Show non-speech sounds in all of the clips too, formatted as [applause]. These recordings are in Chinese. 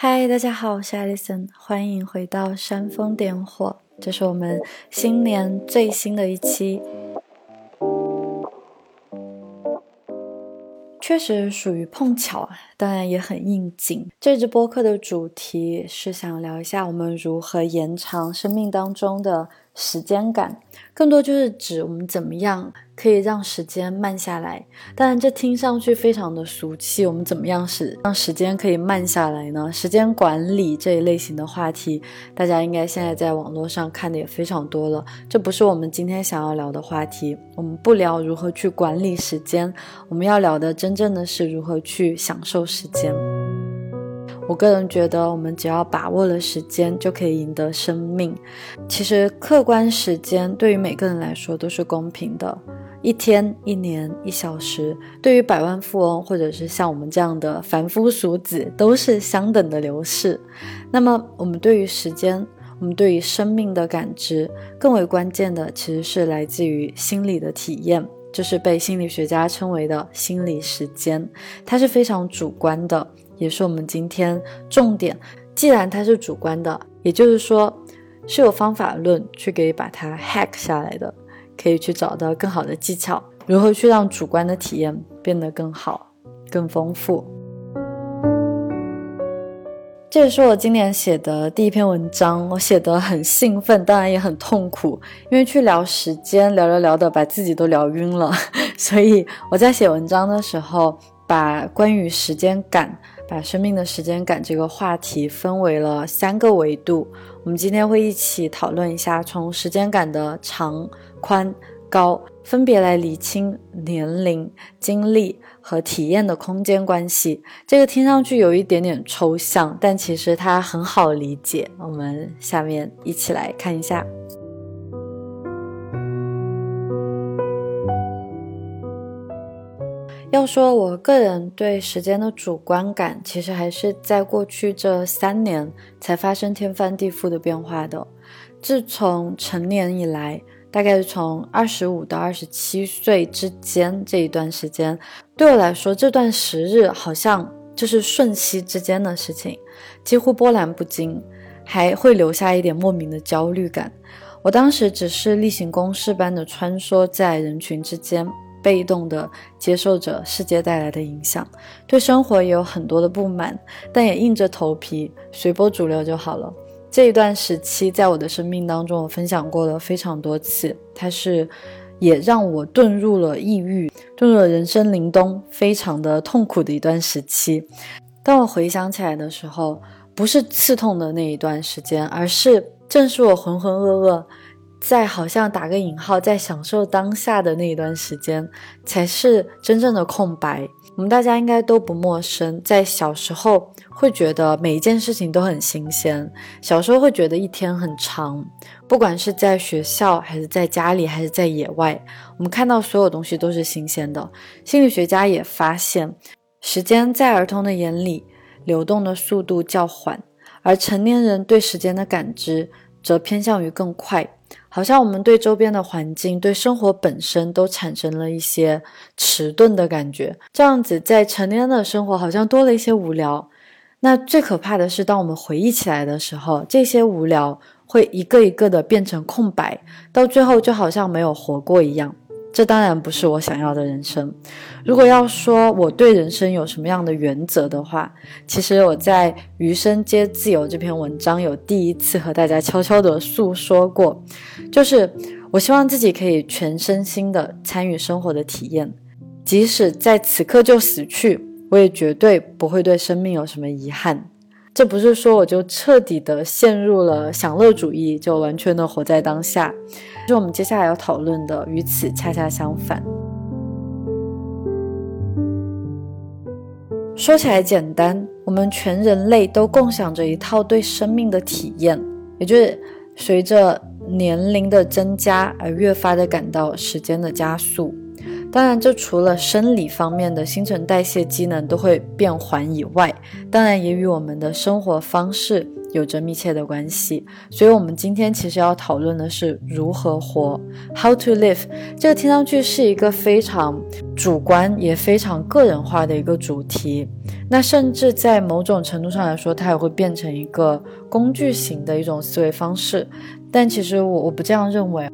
嗨，大家好，我是艾丽森，欢迎回到煽风点火，这是我们新年最新的一期。确实属于碰巧啊，当然也很应景。这支播客的主题是想聊一下我们如何延长生命当中的。时间感更多就是指我们怎么样可以让时间慢下来。当然，这听上去非常的俗气。我们怎么样使让时间可以慢下来呢？时间管理这一类型的话题，大家应该现在在网络上看的也非常多了。这不是我们今天想要聊的话题。我们不聊如何去管理时间，我们要聊的真正的是如何去享受时间。我个人觉得，我们只要把握了时间，就可以赢得生命。其实，客观时间对于每个人来说都是公平的，一天、一年、一小时，对于百万富翁或者是像我们这样的凡夫俗子，都是相等的流逝。那么，我们对于时间，我们对于生命的感知，更为关键的其实是来自于心理的体验，就是被心理学家称为的心理时间，它是非常主观的。也是我们今天重点。既然它是主观的，也就是说是有方法论去给把它 hack 下来的，可以去找到更好的技巧，如何去让主观的体验变得更好、更丰富。这也是我今年写的第一篇文章，我写得很兴奋，当然也很痛苦，因为去聊时间，聊着聊的把自己都聊晕了。[laughs] 所以我在写文章的时候，把关于时间感。把生命的时间感这个话题分为了三个维度，我们今天会一起讨论一下，从时间感的长、宽、高，分别来理清年龄、经历和体验的空间关系。这个听上去有一点点抽象，但其实它很好理解。我们下面一起来看一下。要说我个人对时间的主观感，其实还是在过去这三年才发生天翻地覆的变化的。自从成年以来，大概是从二十五到二十七岁之间这一段时间，对我来说，这段时日好像就是瞬息之间的事情，几乎波澜不惊，还会留下一点莫名的焦虑感。我当时只是例行公事般的穿梭在人群之间。被动的接受着世界带来的影响，对生活也有很多的不满，但也硬着头皮随波逐流就好了。这一段时期在我的生命当中，我分享过了非常多次，它是也让我遁入了抑郁，遁入了人生凛冬，非常的痛苦的一段时期。当我回想起来的时候，不是刺痛的那一段时间，而是正是我浑浑噩噩。在好像打个引号，在享受当下的那一段时间，才是真正的空白。我们大家应该都不陌生，在小时候会觉得每一件事情都很新鲜，小时候会觉得一天很长，不管是在学校还是在家里还是在野外，我们看到所有东西都是新鲜的。心理学家也发现，时间在儿童的眼里流动的速度较缓，而成年人对时间的感知则偏向于更快。好像我们对周边的环境、对生活本身都产生了一些迟钝的感觉，这样子在成年的生活好像多了一些无聊。那最可怕的是，当我们回忆起来的时候，这些无聊会一个一个的变成空白，到最后就好像没有活过一样。这当然不是我想要的人生。如果要说我对人生有什么样的原则的话，其实我在《余生皆自由》这篇文章有第一次和大家悄悄地诉说过，就是我希望自己可以全身心的参与生活的体验，即使在此刻就死去，我也绝对不会对生命有什么遗憾。这不是说我就彻底的陷入了享乐主义，就完全的活在当下。是我们接下来要讨论的，与此恰恰相反。说起来简单，我们全人类都共享着一套对生命的体验，也就是随着年龄的增加而越发的感到时间的加速。当然，这除了生理方面的新陈代谢机能都会变缓以外，当然也与我们的生活方式有着密切的关系。所以，我们今天其实要讨论的是如何活，How to live。这个听上去是一个非常主观也非常个人化的一个主题。那甚至在某种程度上来说，它也会变成一个工具型的一种思维方式。但其实我我不这样认为。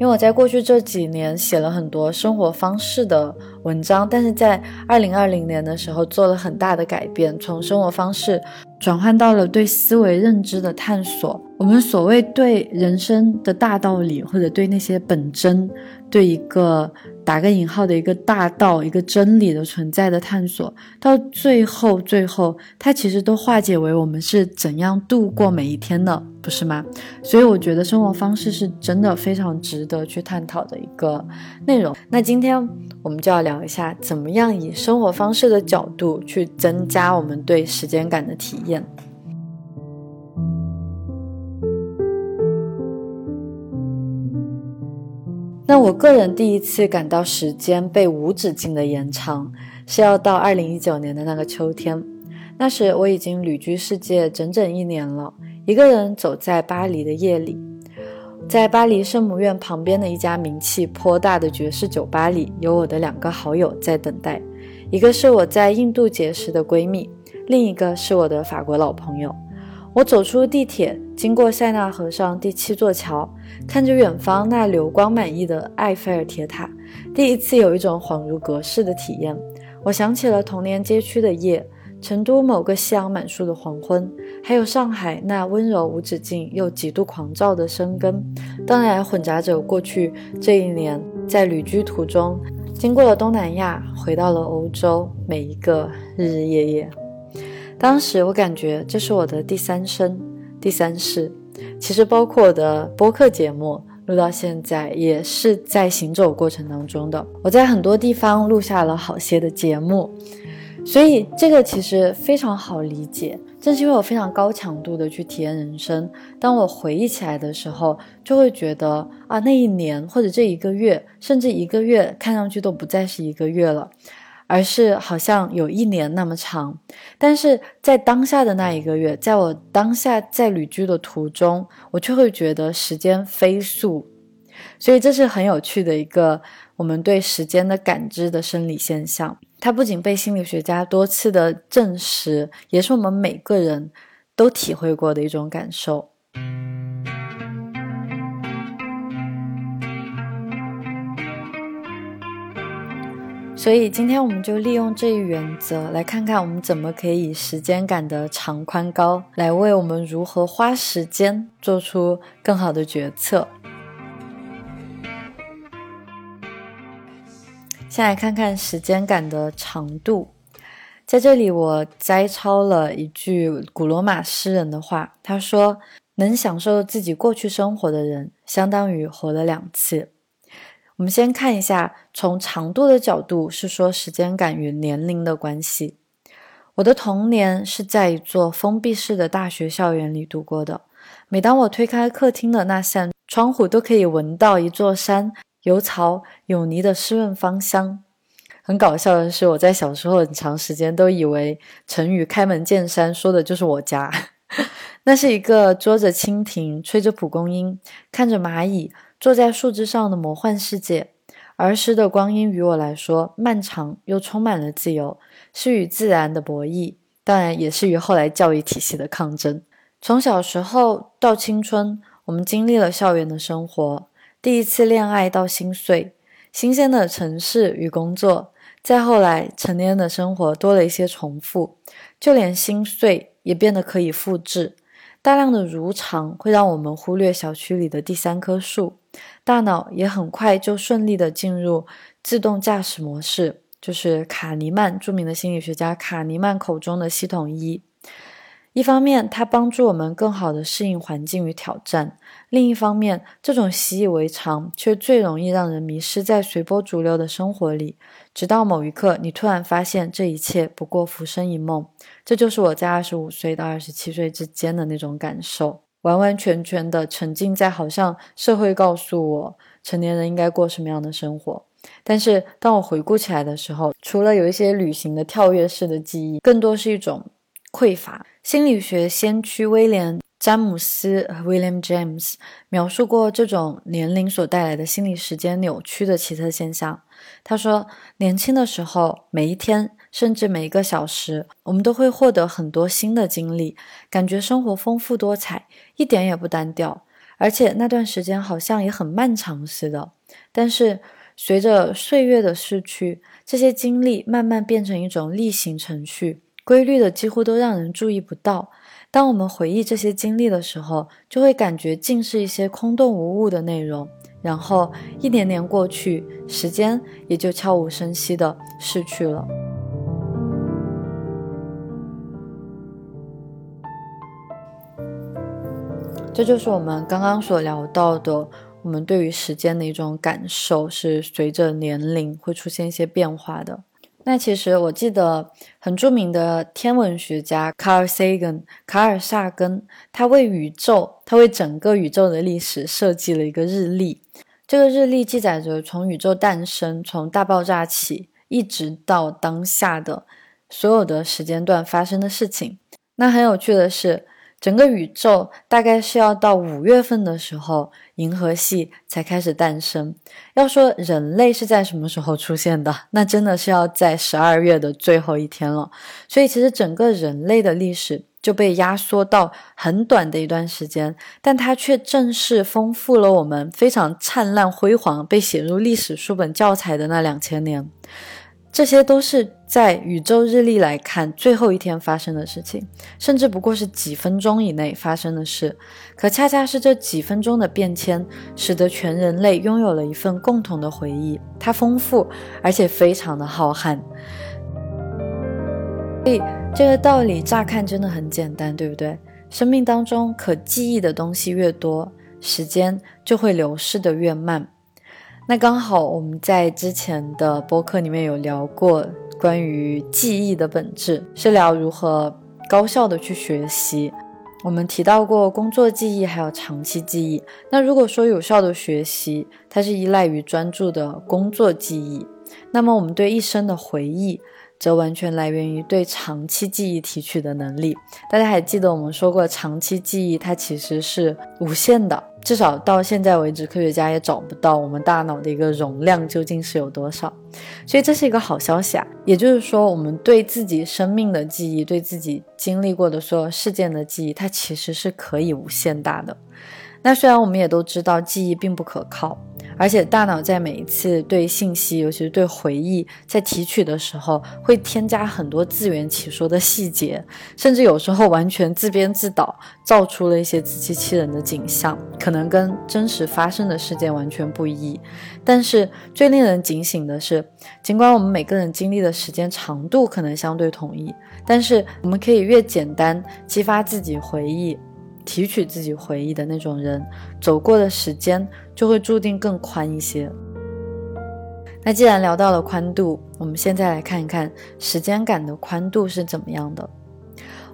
因为我在过去这几年写了很多生活方式的文章，但是在二零二零年的时候做了很大的改变，从生活方式转换到了对思维认知的探索。我们所谓对人生的大道理，或者对那些本真，对一个。打个引号的一个大道，一个真理的存在的探索，到最后，最后，它其实都化解为我们是怎样度过每一天的，不是吗？所以我觉得生活方式是真的非常值得去探讨的一个内容。那今天我们就要聊一下，怎么样以生活方式的角度去增加我们对时间感的体验。那我个人第一次感到时间被无止境的延长，是要到二零一九年的那个秋天。那时我已经旅居世界整整一年了，一个人走在巴黎的夜里，在巴黎圣母院旁边的一家名气颇大的爵士酒吧里，有我的两个好友在等待，一个是我在印度结识的闺蜜，另一个是我的法国老朋友。我走出地铁，经过塞纳河上第七座桥，看着远方那流光满溢的埃菲尔铁塔，第一次有一种恍如隔世的体验。我想起了童年街区的夜，成都某个夕阳满树的黄昏，还有上海那温柔无止境又极度狂躁的生根，当然混杂着过去这一年在旅居途中，经过了东南亚，回到了欧洲，每一个日日夜夜。当时我感觉这是我的第三生、第三世，其实包括我的播客节目录到现在也是在行走过程当中的。我在很多地方录下了好些的节目，所以这个其实非常好理解。正是因为我非常高强度的去体验人生，当我回忆起来的时候，就会觉得啊，那一年或者这一个月，甚至一个月，看上去都不再是一个月了。而是好像有一年那么长，但是在当下的那一个月，在我当下在旅居的途中，我却会觉得时间飞速，所以这是很有趣的一个我们对时间的感知的生理现象。它不仅被心理学家多次的证实，也是我们每个人都体会过的一种感受。所以今天我们就利用这一原则，来看看我们怎么可以以时间感的长宽高，来为我们如何花时间做出更好的决策。先来看看时间感的长度，在这里我摘抄了一句古罗马诗人的话，他说：“能享受自己过去生活的人，相当于活了两次。”我们先看一下，从长度的角度是说时间感与年龄的关系。我的童年是在一座封闭式的大学校园里度过的。每当我推开客厅的那扇窗户，都可以闻到一座山有草有泥的湿润芳香。很搞笑的是，我在小时候很长时间都以为成语“开门见山”说的就是我家。[laughs] 那是一个捉着蜻蜓、吹着蒲公英、看着蚂蚁。坐在树枝上的魔幻世界，儿时的光阴于我来说漫长又充满了自由，是与自然的博弈，当然也是与后来教育体系的抗争。从小时候到青春，我们经历了校园的生活，第一次恋爱到心碎，新鲜的城市与工作，再后来成年人的生活多了一些重复，就连心碎也变得可以复制。大量的如常会让我们忽略小区里的第三棵树。大脑也很快就顺利的进入自动驾驶模式，就是卡尼曼著名的心理学家卡尼曼口中的系统一。一方面，它帮助我们更好的适应环境与挑战；另一方面，这种习以为常却最容易让人迷失在随波逐流的生活里，直到某一刻，你突然发现这一切不过浮生一梦。这就是我在二十五岁到二十七岁之间的那种感受。完完全全的沉浸在好像社会告诉我成年人应该过什么样的生活，但是当我回顾起来的时候，除了有一些旅行的跳跃式的记忆，更多是一种匮乏。心理学先驱威廉。詹姆斯 （William James） 描述过这种年龄所带来的心理时间扭曲的奇特现象。他说：“年轻的时候，每一天，甚至每一个小时，我们都会获得很多新的经历，感觉生活丰富多彩，一点也不单调。而且那段时间好像也很漫长似的。但是，随着岁月的逝去，这些经历慢慢变成一种例行程序，规律的几乎都让人注意不到。”当我们回忆这些经历的时候，就会感觉尽是一些空洞无物的内容。然后一年年过去，时间也就悄无声息地逝去了。这就是我们刚刚所聊到的，我们对于时间的一种感受，是随着年龄会出现一些变化的。那其实我记得很著名的天文学家卡尔萨根，卡尔萨根，他为宇宙，他为整个宇宙的历史设计了一个日历。这个日历记载着从宇宙诞生，从大爆炸起，一直到当下的所有的时间段发生的事情。那很有趣的是。整个宇宙大概是要到五月份的时候，银河系才开始诞生。要说人类是在什么时候出现的，那真的是要在十二月的最后一天了。所以，其实整个人类的历史就被压缩到很短的一段时间，但它却正是丰富了我们非常灿烂辉煌、被写入历史书本教材的那两千年。这些都是在宇宙日历来看最后一天发生的事情，甚至不过是几分钟以内发生的事。可恰恰是这几分钟的变迁，使得全人类拥有了一份共同的回忆。它丰富而且非常的浩瀚。所以这个道理乍看真的很简单，对不对？生命当中可记忆的东西越多，时间就会流逝的越慢。那刚好，我们在之前的播客里面有聊过关于记忆的本质，是聊如何高效的去学习。我们提到过工作记忆，还有长期记忆。那如果说有效的学习，它是依赖于专注的工作记忆，那么我们对一生的回忆。则完全来源于对长期记忆提取的能力。大家还记得我们说过，长期记忆它其实是无限的，至少到现在为止，科学家也找不到我们大脑的一个容量究竟是有多少。所以这是一个好消息啊！也就是说，我们对自己生命的记忆，对自己经历过的所有事件的记忆，它其实是可以无限大的。那虽然我们也都知道记忆并不可靠。而且大脑在每一次对信息，尤其是对回忆，在提取的时候，会添加很多自圆其说的细节，甚至有时候完全自编自导，造出了一些自欺欺人的景象，可能跟真实发生的事件完全不一。但是最令人警醒的是，尽管我们每个人经历的时间长度可能相对统一，但是我们可以越简单激发自己回忆。提取自己回忆的那种人，走过的时间就会注定更宽一些。那既然聊到了宽度，我们现在来看一看时间感的宽度是怎么样的。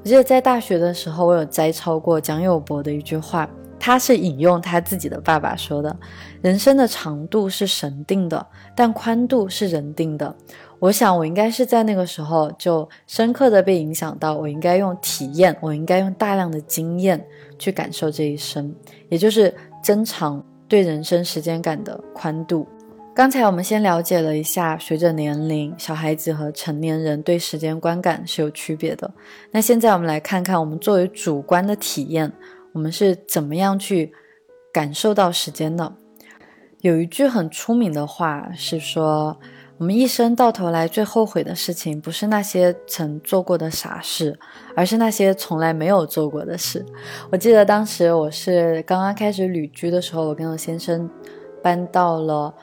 我记得在大学的时候，我有摘抄过蒋友柏的一句话，他是引用他自己的爸爸说的：“人生的长度是神定的，但宽度是人定的。”我想，我应该是在那个时候就深刻的被影响到，我应该用体验，我应该用大量的经验去感受这一生，也就是增长对人生时间感的宽度。刚才我们先了解了一下，随着年龄，小孩子和成年人对时间观感是有区别的。那现在我们来看看，我们作为主观的体验，我们是怎么样去感受到时间的？有一句很出名的话是说。我们一生到头来最后悔的事情，不是那些曾做过的傻事，而是那些从来没有做过的事。我记得当时我是刚刚开始旅居的时候，我跟我先生搬到了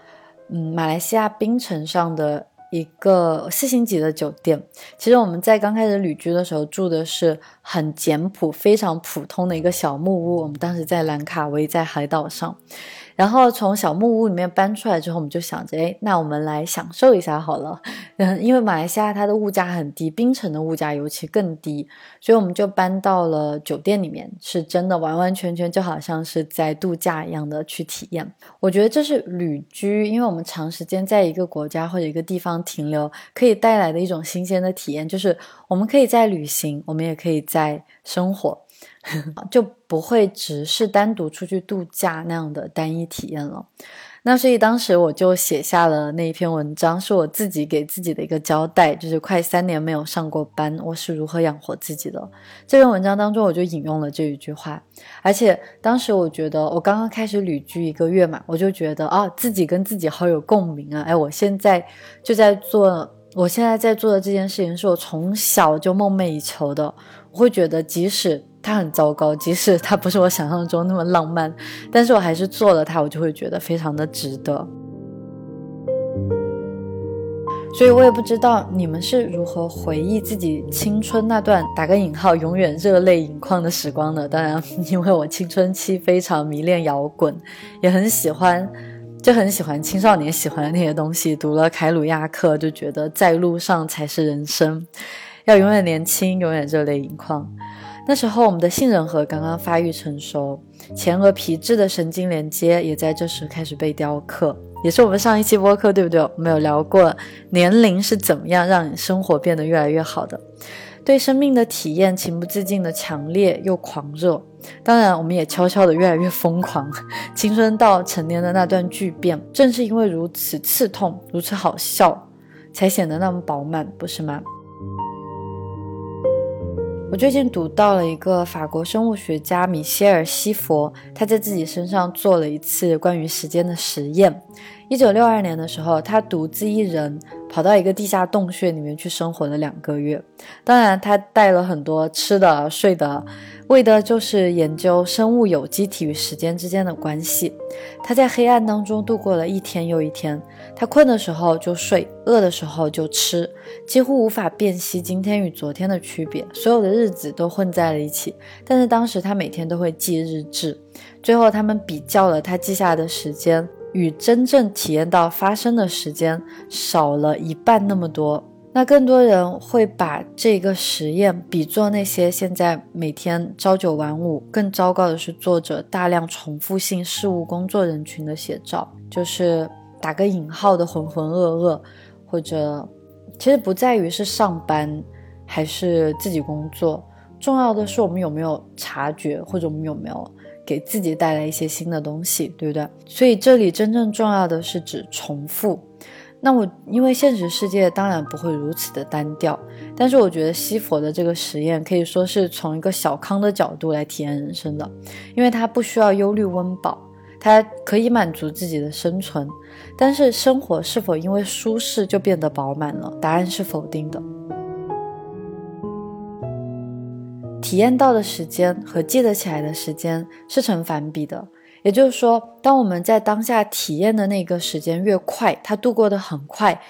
嗯马来西亚槟城上的。一个四星级的酒店，其实我们在刚开始旅居的时候住的是很简朴、非常普通的一个小木屋。我们当时在兰卡威，在海岛上。然后从小木屋里面搬出来之后，我们就想着，哎，那我们来享受一下好了。嗯，[laughs] 因为马来西亚它的物价很低，槟城的物价尤其更低，所以我们就搬到了酒店里面，是真的完完全全就好像是在度假一样的去体验。我觉得这是旅居，因为我们长时间在一个国家或者一个地方停留，可以带来的一种新鲜的体验，就是我们可以在旅行，我们也可以在生活。[laughs] 就不会只是单独出去度假那样的单一体验了。那所以当时我就写下了那一篇文章，是我自己给自己的一个交代，就是快三年没有上过班，我是如何养活自己的。这篇文章当中，我就引用了这一句话。而且当时我觉得，我刚刚开始旅居一个月嘛，我就觉得啊，自己跟自己好有共鸣啊！哎，我现在就在做，我现在在做的这件事情，是我从小就梦寐以求的。我会觉得，即使它很糟糕，即使它不是我想象中那么浪漫，[laughs] 但是我还是做了它，我就会觉得非常的值得。所以我也不知道你们是如何回忆自己青春那段打个引号永远热泪盈眶的时光的。当然，因为我青春期非常迷恋摇滚，也很喜欢，就很喜欢青少年喜欢的那些东西。读了凯鲁亚克，就觉得在路上才是人生。要永远年轻，永远热泪盈眶。那时候，我们的杏仁核刚刚发育成熟，前额皮质的神经连接也在这时开始被雕刻。也是我们上一期播客，对不对？我们有聊过年龄是怎么样让你生活变得越来越好的。对生命的体验情不自禁的强烈又狂热。当然，我们也悄悄的越来越疯狂。[laughs] 青春到成年的那段巨变，正是因为如此刺痛，如此好笑，才显得那么饱满，不是吗？我最近读到了一个法国生物学家米歇尔·西佛，他在自己身上做了一次关于时间的实验。一九六二年的时候，他独自一人。跑到一个地下洞穴里面去生活了两个月，当然他带了很多吃的、睡的，为的就是研究生物有机体与时间之间的关系。他在黑暗当中度过了一天又一天，他困的时候就睡，饿的时候就吃，几乎无法辨析今天与昨天的区别，所有的日子都混在了一起。但是当时他每天都会记日志，最后他们比较了他记下的时间。与真正体验到发生的时间少了一半那么多，那更多人会把这个实验比作那些现在每天朝九晚五，更糟糕的是做着大量重复性事务工作人群的写照，就是打个引号的浑浑噩噩，或者其实不在于是上班还是自己工作，重要的是我们有没有察觉，或者我们有没有。给自己带来一些新的东西，对不对？所以这里真正重要的是指重复。那我因为现实世界当然不会如此的单调，但是我觉得西佛的这个实验可以说是从一个小康的角度来体验人生的，因为他不需要忧虑温饱，他可以满足自己的生存。但是生活是否因为舒适就变得饱满了？答案是否定的。体验到的时间和记得起来的时间是成反比的，也就是说，当我们在当下体验的那个时间越快，它度过的很快。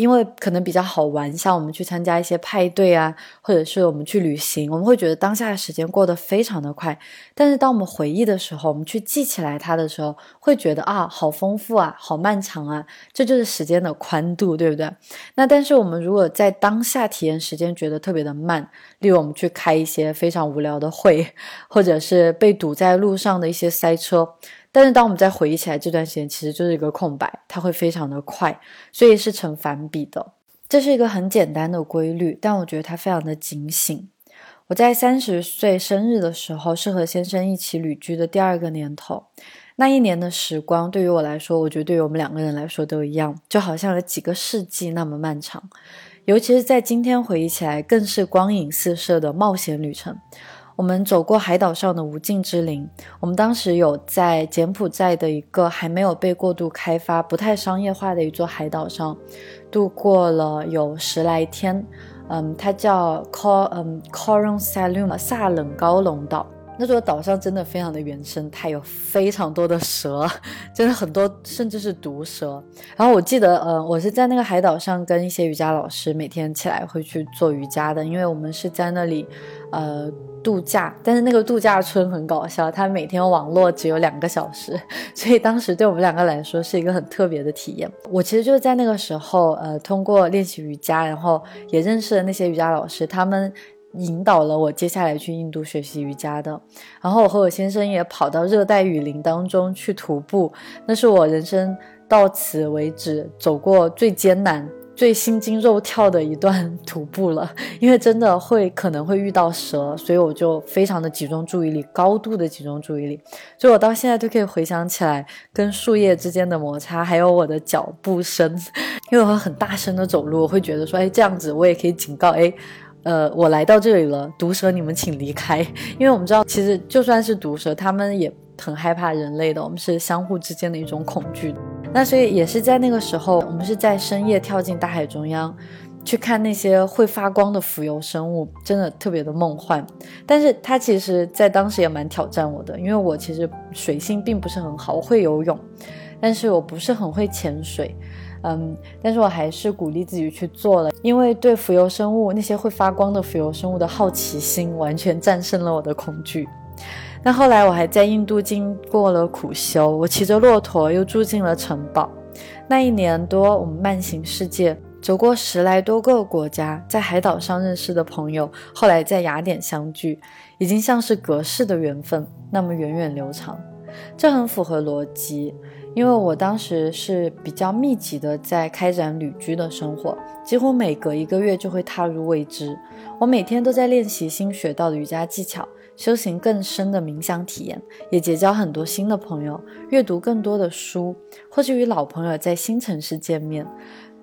因为可能比较好玩，像我们去参加一些派对啊，或者是我们去旅行，我们会觉得当下的时间过得非常的快。但是当我们回忆的时候，我们去记起来它的时候，会觉得啊，好丰富啊，好漫长啊，这就是时间的宽度，对不对？那但是我们如果在当下体验时间觉得特别的慢，例如我们去开一些非常无聊的会，或者是被堵在路上的一些塞车。但是当我们再回忆起来这段时间，其实就是一个空白，它会非常的快，所以是成反比的。这是一个很简单的规律，但我觉得它非常的警醒。我在三十岁生日的时候，是和先生一起旅居的第二个年头。那一年的时光对于我来说，我觉得对于我们两个人来说都一样，就好像有几个世纪那么漫长。尤其是在今天回忆起来，更是光影四射的冒险旅程。我们走过海岛上的无尽之林。我们当时有在柬埔寨的一个还没有被过度开发、不太商业化的一座海岛上，度过了有十来天。嗯，它叫 Cor 嗯 Coron Salum 萨冷高龙岛。那座岛上真的非常的原生态，有非常多的蛇，真的很多，甚至是毒蛇。然后我记得，呃，我是在那个海岛上跟一些瑜伽老师每天起来会去做瑜伽的，因为我们是在那里，呃，度假。但是那个度假村很搞笑，它每天网络只有两个小时，[laughs] 所以当时对我们两个来说是一个很特别的体验。我其实就是在那个时候，呃，通过练习瑜伽，然后也认识了那些瑜伽老师，他们。引导了我接下来去印度学习瑜伽的，然后我和我先生也跑到热带雨林当中去徒步，那是我人生到此为止走过最艰难、最心惊肉跳的一段徒步了。[laughs] 因为真的会可能会遇到蛇，所以我就非常的集中注意力，高度的集中注意力。所以我到现在都可以回想起来跟树叶之间的摩擦，还有我的脚步声，[laughs] 因为我会很大声的走路，我会觉得说，哎，这样子我也可以警告，哎。呃，我来到这里了，毒蛇，你们请离开，[laughs] 因为我们知道，其实就算是毒蛇，他们也很害怕人类的，我们是相互之间的一种恐惧。那所以也是在那个时候，我们是在深夜跳进大海中央，去看那些会发光的浮游生物，真的特别的梦幻。但是它其实在当时也蛮挑战我的，因为我其实水性并不是很好，我会游泳，但是我不是很会潜水。嗯，但是我还是鼓励自己去做了，因为对浮游生物那些会发光的浮游生物的好奇心，完全战胜了我的恐惧。那后来我还在印度经过了苦修，我骑着骆驼又住进了城堡。那一年多，我们慢行世界，走过十来多个国家，在海岛上认识的朋友，后来在雅典相聚，已经像是隔世的缘分，那么源远流长。这很符合逻辑。因为我当时是比较密集的在开展旅居的生活，几乎每隔一个月就会踏入未知。我每天都在练习新学到的瑜伽技巧，修行更深的冥想体验，也结交很多新的朋友，阅读更多的书，或是与老朋友在新城市见面。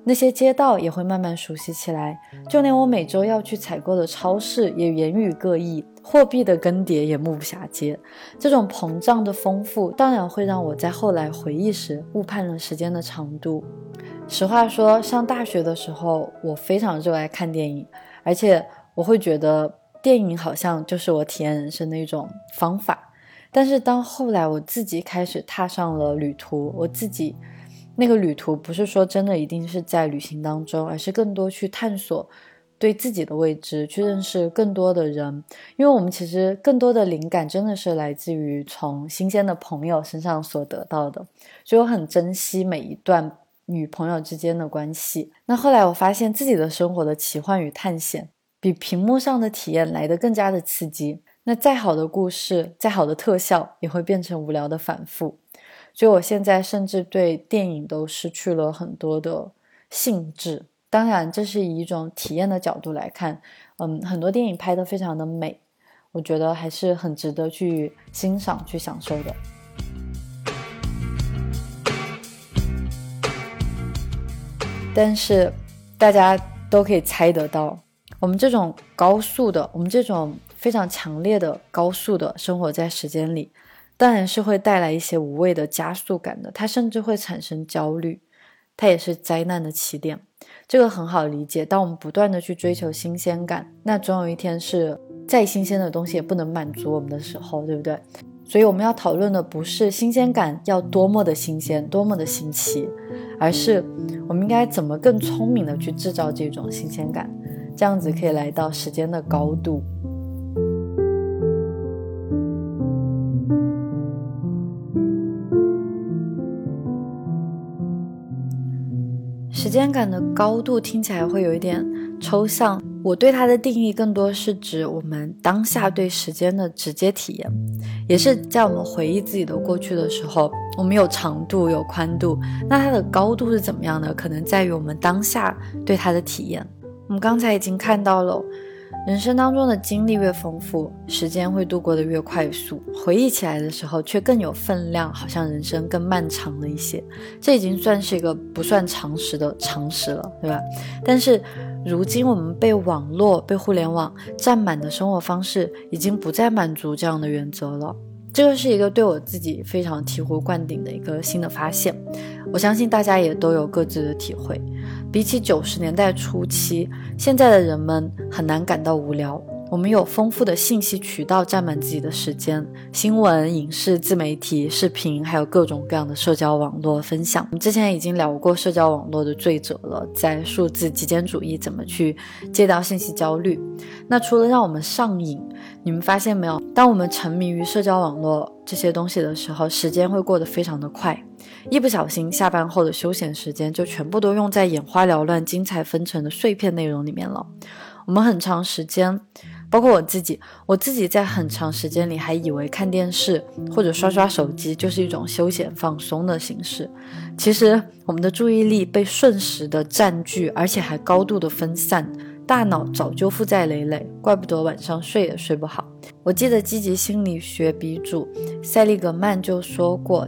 那些街道也会慢慢熟悉起来，就连我每周要去采购的超市也言语各异，货币的更迭也目不暇接。这种膨胀的丰富，当然会让我在后来回忆时误判了时间的长度。实话说，上大学的时候，我非常热爱看电影，而且我会觉得电影好像就是我体验人生的一种方法。但是当后来我自己开始踏上了旅途，我自己。那个旅途不是说真的一定是在旅行当中，而是更多去探索对自己的未知，去认识更多的人。因为我们其实更多的灵感真的是来自于从新鲜的朋友身上所得到的，所以我很珍惜每一段与朋友之间的关系。那后来我发现自己的生活的奇幻与探险，比屏幕上的体验来得更加的刺激。那再好的故事，再好的特效，也会变成无聊的反复。所以，我现在甚至对电影都失去了很多的兴致。当然，这是以一种体验的角度来看，嗯，很多电影拍得非常的美，我觉得还是很值得去欣赏、去享受的。但是，大家都可以猜得到，我们这种高速的，我们这种非常强烈的高速的生活在时间里。当然是会带来一些无谓的加速感的，它甚至会产生焦虑，它也是灾难的起点。这个很好理解。当我们不断的去追求新鲜感，那总有一天是再新鲜的东西也不能满足我们的时候，对不对？所以我们要讨论的不是新鲜感要多么的新鲜，多么的新奇，而是我们应该怎么更聪明的去制造这种新鲜感，这样子可以来到时间的高度。时间感的高度听起来会有一点抽象，我对它的定义更多是指我们当下对时间的直接体验，也是在我们回忆自己的过去的时候，我们有长度有宽度，那它的高度是怎么样的？可能在于我们当下对它的体验。我们刚才已经看到了。人生当中的经历越丰富，时间会度过的越快速，回忆起来的时候却更有分量，好像人生更漫长了一些。这已经算是一个不算常识的常识了，对吧？但是如今我们被网络、被互联网占满的生活方式，已经不再满足这样的原则了。这个是一个对我自己非常醍醐灌顶的一个新的发现，我相信大家也都有各自的体会。比起九十年代初期，现在的人们很难感到无聊，我们有丰富的信息渠道占满自己的时间，新闻、影视、自媒体、视频，还有各种各样的社交网络分享。我们之前已经聊过社交网络的罪责了，在数字极简主义怎么去戒掉信息焦虑。那除了让我们上瘾，你们发现没有？当我们沉迷于社交网络这些东西的时候，时间会过得非常的快，一不小心，下班后的休闲时间就全部都用在眼花缭乱、精彩纷呈的碎片内容里面了。我们很长时间。包括我自己，我自己在很长时间里还以为看电视或者刷刷手机就是一种休闲放松的形式。其实我们的注意力被瞬时的占据，而且还高度的分散，大脑早就负债累累，怪不得晚上睡也睡不好。我记得积极心理学鼻祖塞利格曼就说过，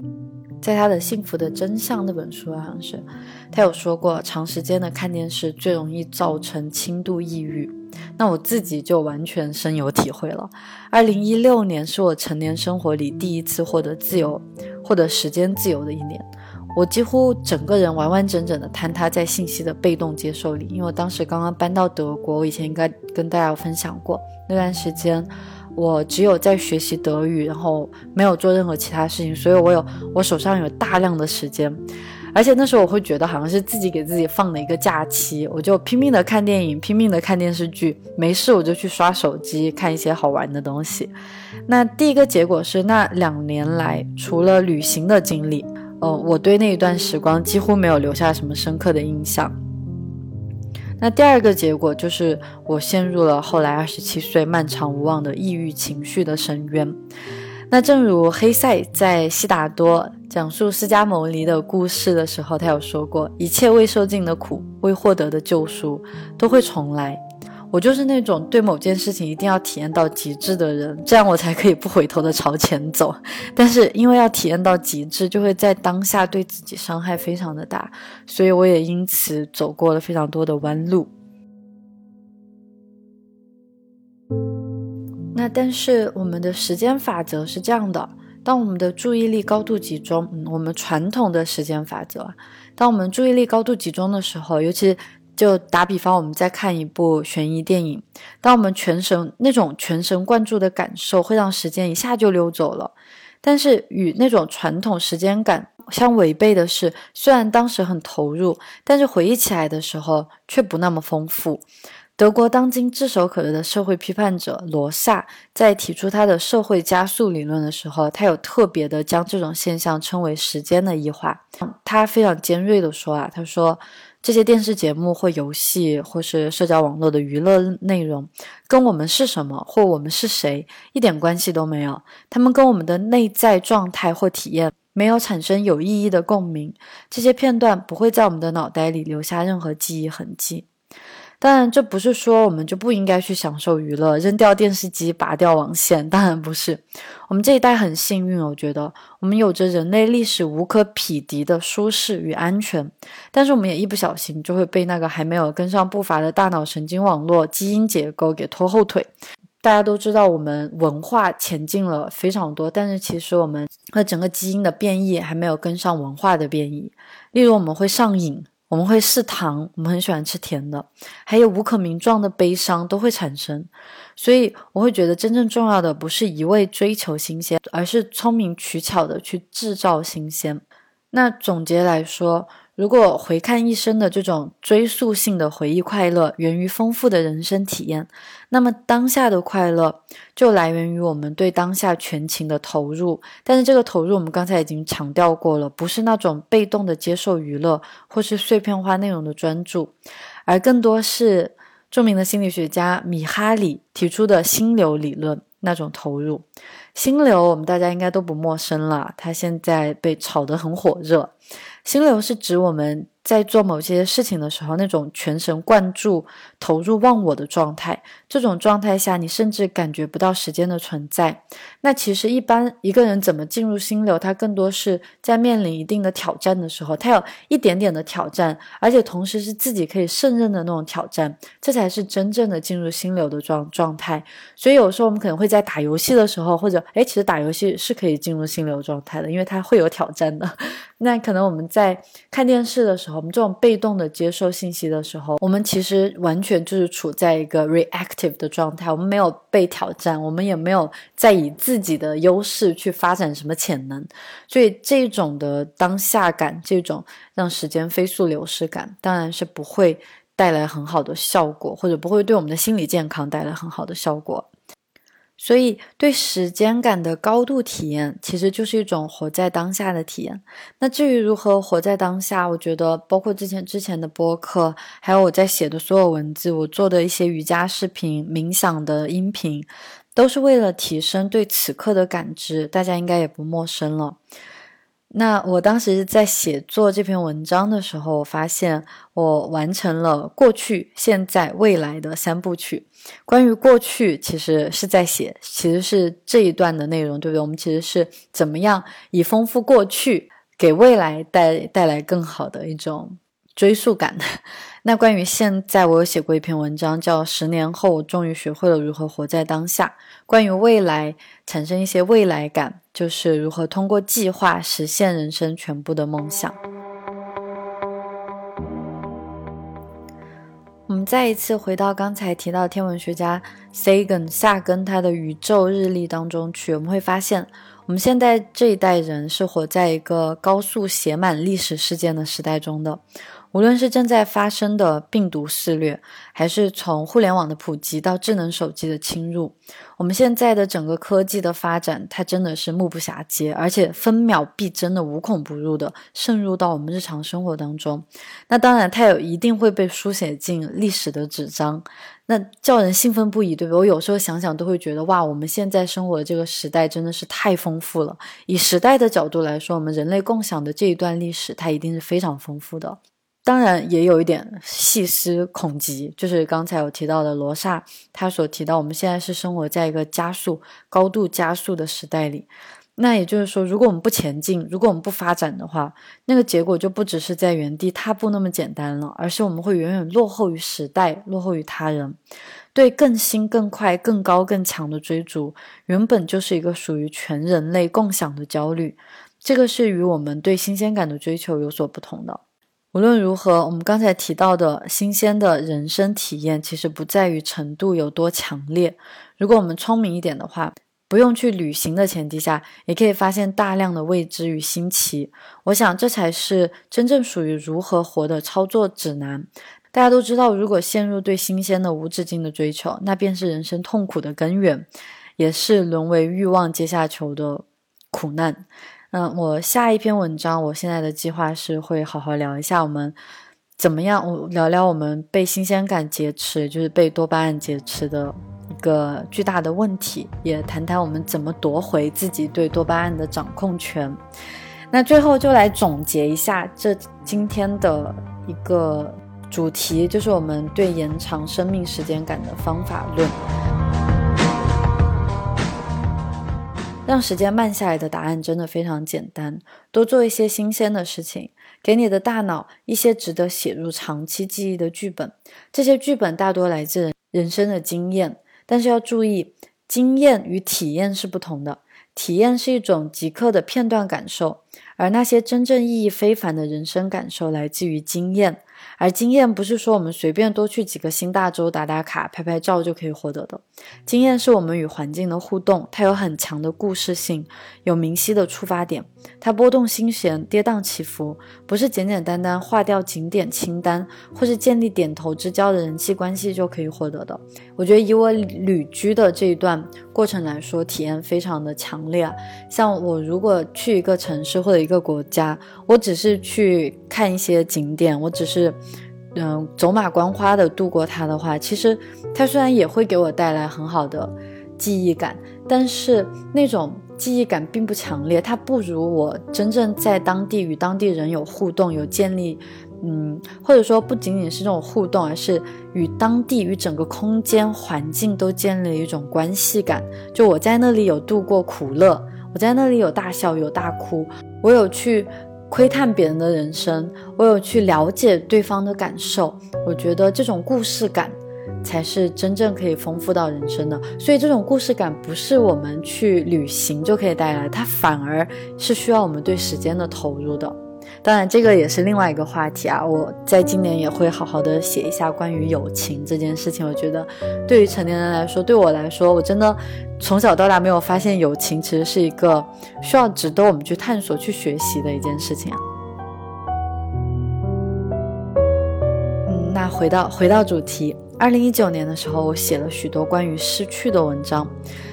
在他的《幸福的真相》那本书好像是，他有说过，长时间的看电视最容易造成轻度抑郁。那我自己就完全深有体会了。二零一六年是我成年生活里第一次获得自由、获得时间自由的一年。我几乎整个人完完整整的坍塌在信息的被动接受里。因为我当时刚刚搬到德国，我以前应该跟大家分享过，那段时间我只有在学习德语，然后没有做任何其他事情，所以我有我手上有大量的时间。而且那时候我会觉得好像是自己给自己放了一个假期，我就拼命的看电影，拼命的看电视剧，没事我就去刷手机看一些好玩的东西。那第一个结果是，那两年来除了旅行的经历，呃，我对那一段时光几乎没有留下什么深刻的印象。那第二个结果就是我陷入了后来二十七岁漫长无望的抑郁情绪的深渊。那正如黑塞在《悉达多》讲述释迦牟尼的故事的时候，他有说过：“一切未受尽的苦，未获得的救赎，都会重来。”我就是那种对某件事情一定要体验到极致的人，这样我才可以不回头的朝前走。但是因为要体验到极致，就会在当下对自己伤害非常的大，所以我也因此走过了非常多的弯路。那但是我们的时间法则是这样的：当我们的注意力高度集中，我们传统的时间法则，当我们注意力高度集中的时候，尤其就打比方，我们在看一部悬疑电影，当我们全神那种全神贯注的感受，会让时间一下就溜走了。但是与那种传统时间感相违背的是，虽然当时很投入，但是回忆起来的时候却不那么丰富。德国当今炙手可热的社会批判者罗萨在提出他的社会加速理论的时候，他有特别的将这种现象称为时间的异化。他非常尖锐的说啊，他说这些电视节目或游戏或是社交网络的娱乐内容，跟我们是什么或我们是谁一点关系都没有。他们跟我们的内在状态或体验没有产生有意义的共鸣。这些片段不会在我们的脑袋里留下任何记忆痕迹。当然，这不是说我们就不应该去享受娱乐，扔掉电视机，拔掉网线。当然不是，我们这一代很幸运，我觉得我们有着人类历史无可匹敌的舒适与安全。但是我们也一不小心就会被那个还没有跟上步伐的大脑神经网络基因结构给拖后腿。大家都知道，我们文化前进了非常多，但是其实我们和整个基因的变异还没有跟上文化的变异。例如，我们会上瘾。我们会嗜糖，我们很喜欢吃甜的，还有无可名状的悲伤都会产生，所以我会觉得真正重要的不是一味追求新鲜，而是聪明取巧的去制造新鲜。那总结来说。如果回看一生的这种追溯性的回忆快乐源于丰富的人生体验，那么当下的快乐就来源于我们对当下全情的投入。但是这个投入，我们刚才已经强调过了，不是那种被动的接受娱乐或是碎片化内容的专注，而更多是著名的心理学家米哈里提出的心流理论那种投入。心流我们大家应该都不陌生了，它现在被炒得很火热。心流是指我们在做某些事情的时候，那种全神贯注、投入忘我的状态。这种状态下，你甚至感觉不到时间的存在。那其实一般一个人怎么进入心流，他更多是在面临一定的挑战的时候，他有一点点的挑战，而且同时是自己可以胜任的那种挑战，这才是真正的进入心流的状状态。所以有时候我们可能会在打游戏的时候，或者哎，其实打游戏是可以进入心流状态的，因为它会有挑战的。[laughs] 那可能我们在看电视的时候，我们这种被动的接受信息的时候，我们其实完全就是处在一个 reactive 的状态，我们没有被挑战，我们也没有在以自己的优势去发展什么潜能，所以这种的当下感，这种让时间飞速流逝感，当然是不会带来很好的效果，或者不会对我们的心理健康带来很好的效果。所以，对时间感的高度体验，其实就是一种活在当下的体验。那至于如何活在当下，我觉得，包括之前之前的播客，还有我在写的所有文字，我做的一些瑜伽视频、冥想的音频，都是为了提升对此刻的感知。大家应该也不陌生了。那我当时在写作这篇文章的时候，我发现我完成了过去、现在、未来的三部曲。关于过去，其实是在写，其实是这一段的内容，对不对？我们其实是怎么样以丰富过去，给未来带带来更好的一种追溯感。那关于现在，我有写过一篇文章，叫《十年后我终于学会了如何活在当下》。关于未来，产生一些未来感，就是如何通过计划实现人生全部的梦想。我们再一次回到刚才提到天文学家 Sagan 夏根他的宇宙日历当中去，我们会发现，我们现在这一代人是活在一个高速写满历史事件的时代中的。无论是正在发生的病毒肆虐，还是从互联网的普及到智能手机的侵入，我们现在的整个科技的发展，它真的是目不暇接，而且分秒必争的无孔不入的渗入到我们日常生活当中。那当然，它有一定会被书写进历史的纸张，那叫人兴奋不已，对不对？我有时候想想都会觉得，哇，我们现在生活的这个时代真的是太丰富了。以时代的角度来说，我们人类共享的这一段历史，它一定是非常丰富的。当然也有一点细思恐极，就是刚才有提到的罗刹，他所提到我们现在是生活在一个加速、高度加速的时代里。那也就是说，如果我们不前进，如果我们不发展的话，那个结果就不只是在原地踏步那么简单了，而是我们会远远落后于时代，落后于他人。对更新、更快、更高、更强的追逐，原本就是一个属于全人类共享的焦虑。这个是与我们对新鲜感的追求有所不同的。无论如何，我们刚才提到的新鲜的人生体验，其实不在于程度有多强烈。如果我们聪明一点的话，不用去旅行的前提下，也可以发现大量的未知与新奇。我想，这才是真正属于如何活的操作指南。大家都知道，如果陷入对新鲜的无止境的追求，那便是人生痛苦的根源，也是沦为欲望阶下囚的苦难。嗯，我下一篇文章，我现在的计划是会好好聊一下我们怎么样，我聊聊我们被新鲜感劫持，就是被多巴胺劫持的一个巨大的问题，也谈谈我们怎么夺回自己对多巴胺的掌控权。那最后就来总结一下这今天的一个主题，就是我们对延长生命时间感的方法论。让时间慢下来的答案真的非常简单，多做一些新鲜的事情，给你的大脑一些值得写入长期记忆的剧本。这些剧本大多来自人生的经验，但是要注意，经验与体验是不同的。体验是一种即刻的片段感受，而那些真正意义非凡的人生感受来自于经验。而经验不是说我们随便多去几个新大洲打打卡、拍拍照就可以获得的。经验是我们与环境的互动，它有很强的故事性，有明晰的出发点，它波动心弦、跌宕起伏，不是简简单单划掉景点清单或是建立点头之交的人际关系就可以获得的。我觉得以我旅居的这一段过程来说，体验非常的强烈。像我如果去一个城市或者一个国家，我只是去看一些景点，我只是。嗯，走马观花的度过它的话，其实它虽然也会给我带来很好的记忆感，但是那种记忆感并不强烈。它不如我真正在当地与当地人有互动，有建立，嗯，或者说不仅仅是这种互动，而是与当地与整个空间环境都建立了一种关系感。就我在那里有度过苦乐，我在那里有大笑有大哭，我有去。窥探别人的人生，我有去了解对方的感受。我觉得这种故事感，才是真正可以丰富到人生的。所以这种故事感不是我们去旅行就可以带来，它反而是需要我们对时间的投入的。当然，这个也是另外一个话题啊。我在今年也会好好的写一下关于友情这件事情。我觉得，对于成年人来说，对我来说，我真的从小到大没有发现友情其实是一个需要值得我们去探索、去学习的一件事情。嗯，那回到回到主题，二零一九年的时候，我写了许多关于失去的文章。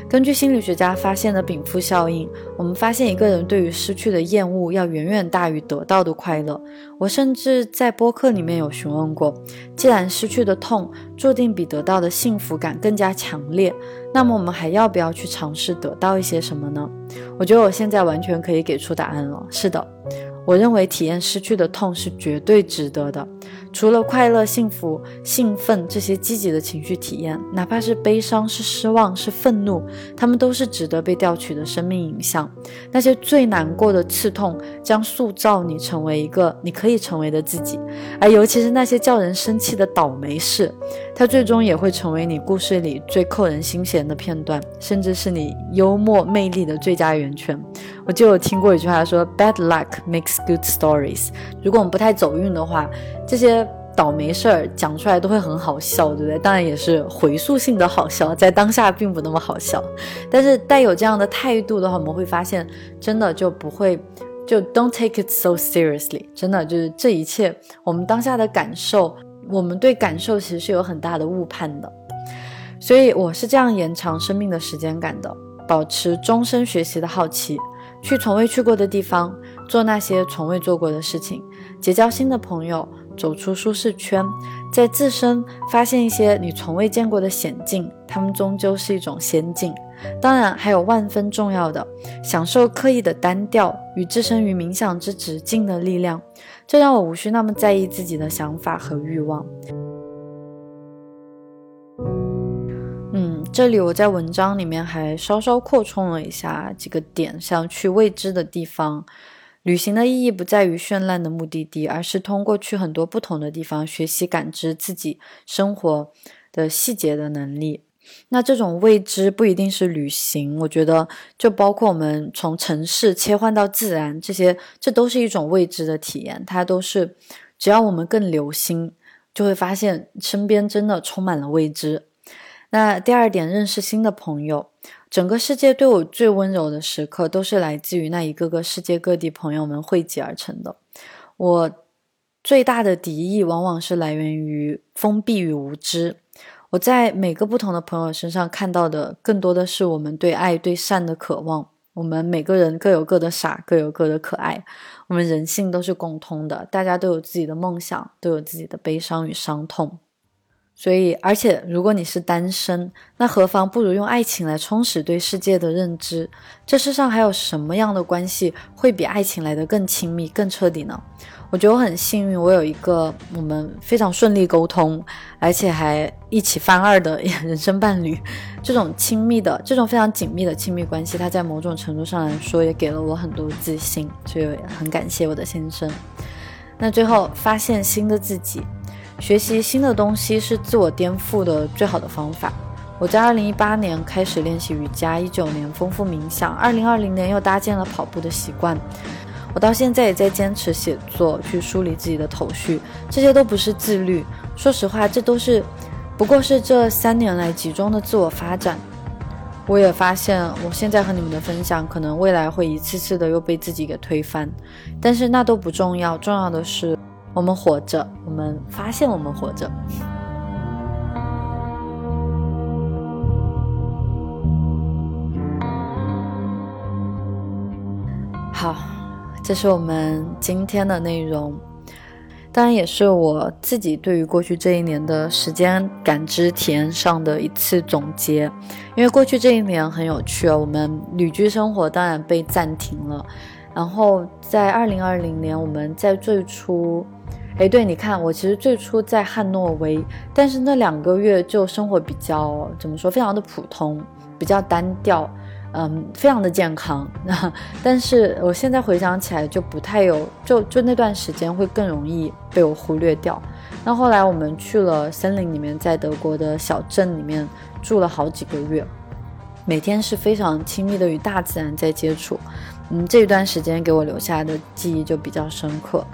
根据心理学家发现的禀赋效应，我们发现一个人对于失去的厌恶要远远大于得到的快乐。我甚至在播客里面有询问过，既然失去的痛注定比得到的幸福感更加强烈，那么我们还要不要去尝试得到一些什么呢？我觉得我现在完全可以给出答案了。是的，我认为体验失去的痛是绝对值得的。除了快乐、幸福、兴奋这些积极的情绪体验，哪怕是悲伤、是失望、是愤怒，他们都是值得被调取的生命影像。那些最难过的刺痛，将塑造你成为一个你可以成为的自己。而尤其是那些叫人生气的倒霉事，它最终也会成为你故事里最扣人心弦的片段，甚至是你幽默魅力的最佳源泉。我就有听过一句话说：“Bad luck makes good stories。”如果我们不太走运的话，这些倒霉事儿讲出来都会很好笑，对不对？当然也是回溯性的好笑，在当下并不那么好笑。但是带有这样的态度的话，我们会发现，真的就不会就 Don't take it so seriously。真的就是这一切，我们当下的感受，我们对感受其实是有很大的误判的。所以我是这样延长生命的时间感的，保持终身学习的好奇。去从未去过的地方，做那些从未做过的事情，结交新的朋友，走出舒适圈，在自身发现一些你从未见过的险境，他们终究是一种仙境。当然，还有万分重要的，享受刻意的单调与置身于冥想之直境的力量，这让我无需那么在意自己的想法和欲望。这里我在文章里面还稍稍扩充了一下几个点，像去未知的地方，旅行的意义不在于绚烂的目的地，而是通过去很多不同的地方，学习感知自己生活的细节的能力。那这种未知不一定是旅行，我觉得就包括我们从城市切换到自然，这些这都是一种未知的体验。它都是只要我们更留心，就会发现身边真的充满了未知。那第二点，认识新的朋友。整个世界对我最温柔的时刻，都是来自于那一个个世界各地朋友们汇集而成的。我最大的敌意，往往是来源于封闭与无知。我在每个不同的朋友身上看到的，更多的是我们对爱、对善的渴望。我们每个人各有各的傻，各有各的可爱。我们人性都是共通的，大家都有自己的梦想，都有自己的悲伤与伤痛。所以，而且，如果你是单身，那何妨不如用爱情来充实对世界的认知？这世上还有什么样的关系会比爱情来得更亲密、更彻底呢？我觉得我很幸运，我有一个我们非常顺利沟通，而且还一起翻二的 [laughs] 人生伴侣。这种亲密的、这种非常紧密的亲密关系，它在某种程度上来说也给了我很多自信，所以很感谢我的先生。那最后，发现新的自己。学习新的东西是自我颠覆的最好的方法。我在二零一八年开始练习瑜伽，一九年丰富冥想，二零二零年又搭建了跑步的习惯。我到现在也在坚持写作，去梳理自己的头绪。这些都不是自律，说实话，这都是不过是这三年来集中的自我发展。我也发现，我现在和你们的分享，可能未来会一次次的又被自己给推翻，但是那都不重要，重要的是。我们活着，我们发现我们活着。好，这是我们今天的内容，当然也是我自己对于过去这一年的时间感知体验上的一次总结。因为过去这一年很有趣啊，我们旅居生活当然被暂停了，然后在二零二零年，我们在最初。哎，对，你看，我其实最初在汉诺威，但是那两个月就生活比较怎么说，非常的普通，比较单调。嗯，非常的健康。那 [laughs] 但是我现在回想起来就不太有，就就那段时间会更容易被我忽略掉。那后来我们去了森林里面，在德国的小镇里面住了好几个月，每天是非常亲密的与大自然在接触。嗯，这一段时间给我留下的记忆就比较深刻。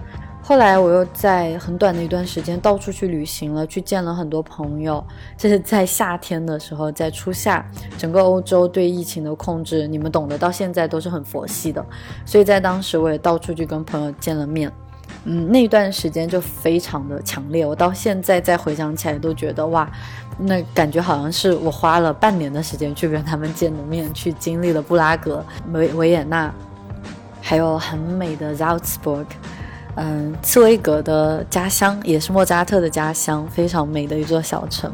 后来我又在很短的一段时间到处去旅行了，去见了很多朋友。这是在夏天的时候，在初夏，整个欧洲对疫情的控制，你们懂得，到现在都是很佛系的。所以在当时，我也到处去跟朋友见了面。嗯，那段时间就非常的强烈，我到现在再回想起来都觉得哇，那感觉好像是我花了半年的时间去跟他们见的面，去经历了布拉格、维维也纳，还有很美的 Salzburg。嗯，茨威格的家乡也是莫扎特的家乡，非常美的一座小城。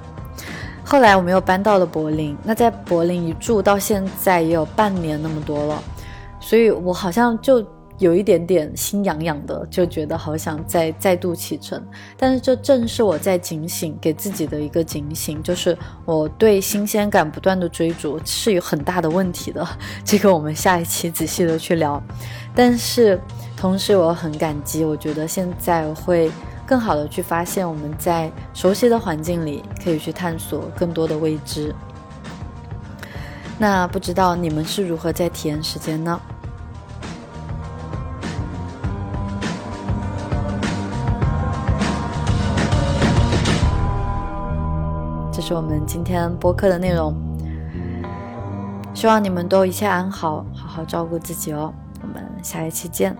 后来我们又搬到了柏林，那在柏林一住到现在也有半年那么多了，所以我好像就。有一点点心痒痒的，就觉得好想再再度启程。但是这正是我在警醒给自己的一个警醒，就是我对新鲜感不断的追逐是有很大的问题的。[laughs] 这个我们下一期仔细的去聊。但是同时我很感激，我觉得现在会更好的去发现我们在熟悉的环境里可以去探索更多的未知。那不知道你们是如何在体验时间呢？是我们今天播客的内容，希望你们都一切安好，好好照顾自己哦。我们下一期见。